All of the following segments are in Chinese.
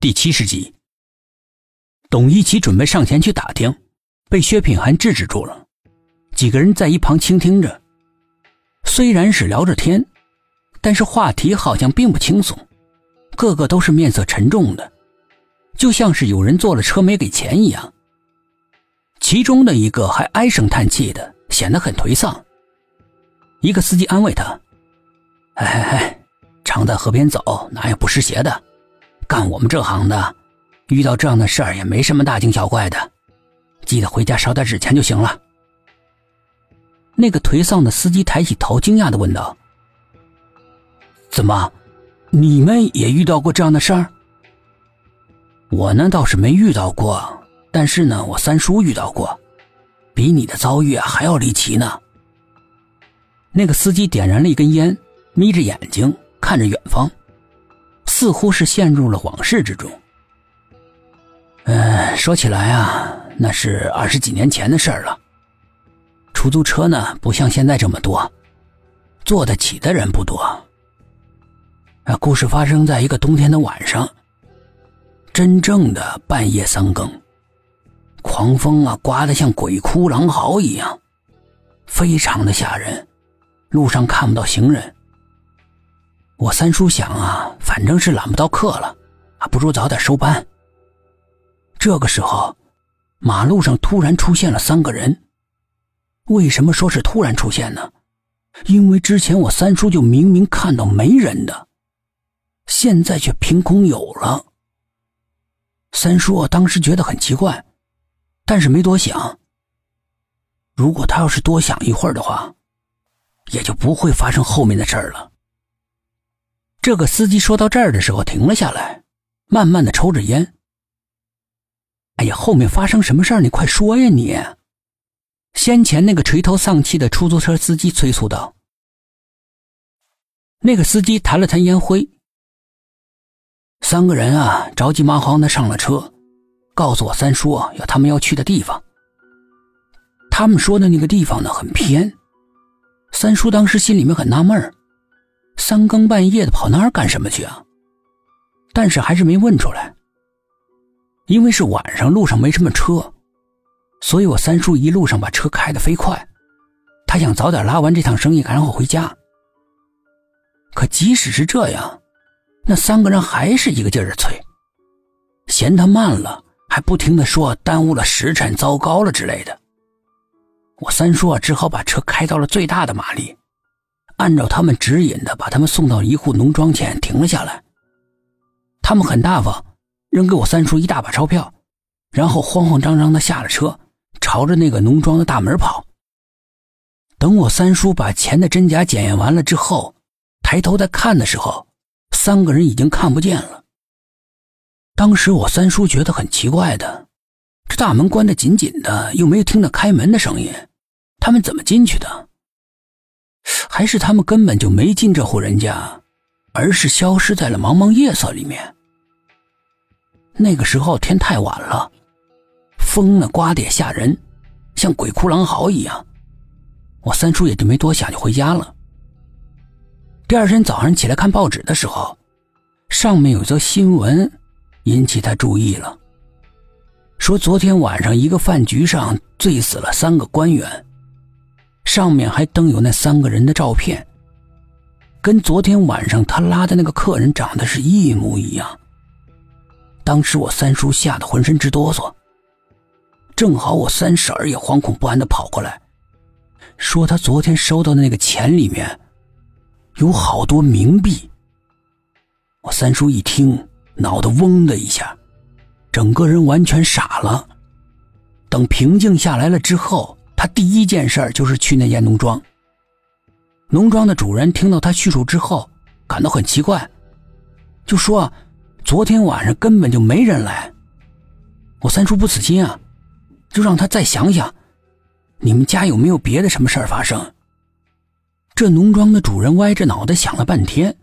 第七十集，董一奇准备上前去打听，被薛品涵制止住了。几个人在一旁倾听着，虽然是聊着天，但是话题好像并不轻松，个个都是面色沉重的，就像是有人坐了车没给钱一样。其中的一个还唉声叹气的，显得很颓丧。一个司机安慰他：“哎哎哎，常在河边走，哪有不湿鞋的？”干我们这行的，遇到这样的事儿也没什么大惊小怪的，记得回家烧点纸钱就行了。那个颓丧的司机抬起头，惊讶的问道：“怎么，你们也遇到过这样的事儿？”我呢倒是没遇到过，但是呢，我三叔遇到过，比你的遭遇还要离奇呢。那个司机点燃了一根烟，眯着眼睛看着远方。似乎是陷入了往事之中。嗯，说起来啊，那是二十几年前的事儿了。出租车呢，不像现在这么多，坐得起的人不多。啊，故事发生在一个冬天的晚上，真正的半夜三更，狂风啊，刮得像鬼哭狼嚎一样，非常的吓人，路上看不到行人。我三叔想啊，反正是揽不到客了，还不如早点收班。这个时候，马路上突然出现了三个人。为什么说是突然出现呢？因为之前我三叔就明明看到没人的，现在却凭空有了。三叔当时觉得很奇怪，但是没多想。如果他要是多想一会儿的话，也就不会发生后面的事儿了。这个司机说到这儿的时候停了下来，慢慢的抽着烟。哎呀，后面发生什么事儿？你快说呀！你，先前那个垂头丧气的出租车司机催促道。那个司机弹了弹烟灰。三个人啊，着急忙慌的上了车，告诉我三叔要他们要去的地方。他们说的那个地方呢，很偏。三叔当时心里面很纳闷儿。三更半夜的跑那儿干什么去啊？但是还是没问出来，因为是晚上，路上没什么车，所以我三叔一路上把车开得飞快，他想早点拉完这趟生意，然后回家。可即使是这样，那三个人还是一个劲儿的催，嫌他慢了，还不停的说耽误了时辰，糟糕了之类的。我三叔啊，只好把车开到了最大的马力。按照他们指引的，把他们送到一户农庄前停了下来。他们很大方，扔给我三叔一大把钞票，然后慌慌张张的下了车，朝着那个农庄的大门跑。等我三叔把钱的真假检验完了之后，抬头再看的时候，三个人已经看不见了。当时我三叔觉得很奇怪的，这大门关得紧紧的，又没有听到开门的声音，他们怎么进去的？还是他们根本就没进这户人家，而是消失在了茫茫夜色里面。那个时候天太晚了，风呢刮得也吓人，像鬼哭狼嚎一样。我三叔也就没多想，就回家了。第二天早上起来看报纸的时候，上面有则新闻引起他注意了，说昨天晚上一个饭局上醉死了三个官员。上面还登有那三个人的照片，跟昨天晚上他拉的那个客人长得是一模一样。当时我三叔吓得浑身直哆嗦，正好我三婶儿也惶恐不安的跑过来，说他昨天收到的那个钱里面有好多冥币。我三叔一听，脑袋嗡的一下，整个人完全傻了。等平静下来了之后。他第一件事就是去那间农庄。农庄的主人听到他叙述之后，感到很奇怪，就说：“昨天晚上根本就没人来。”我三叔不死心啊，就让他再想想，你们家有没有别的什么事儿发生？这农庄的主人歪着脑袋想了半天，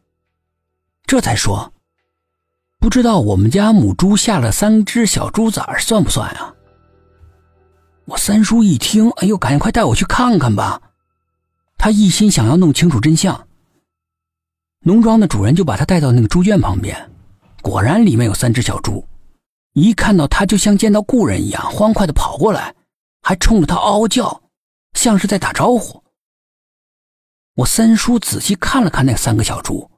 这才说：“不知道我们家母猪下了三只小猪崽算不算啊？”我三叔一听，哎呦，赶快带我去看看吧！他一心想要弄清楚真相。农庄的主人就把他带到那个猪圈旁边，果然里面有三只小猪，一看到他就像见到故人一样，欢快的跑过来，还冲着他嗷嗷叫，像是在打招呼。我三叔仔细看了看那三个小猪，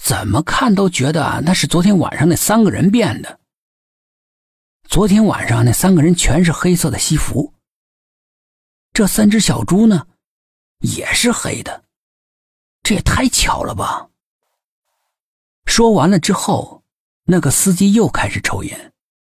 怎么看都觉得那是昨天晚上那三个人变的。昨天晚上那三个人全是黑色的西服，这三只小猪呢，也是黑的，这也太巧了吧！说完了之后，那个司机又开始抽烟。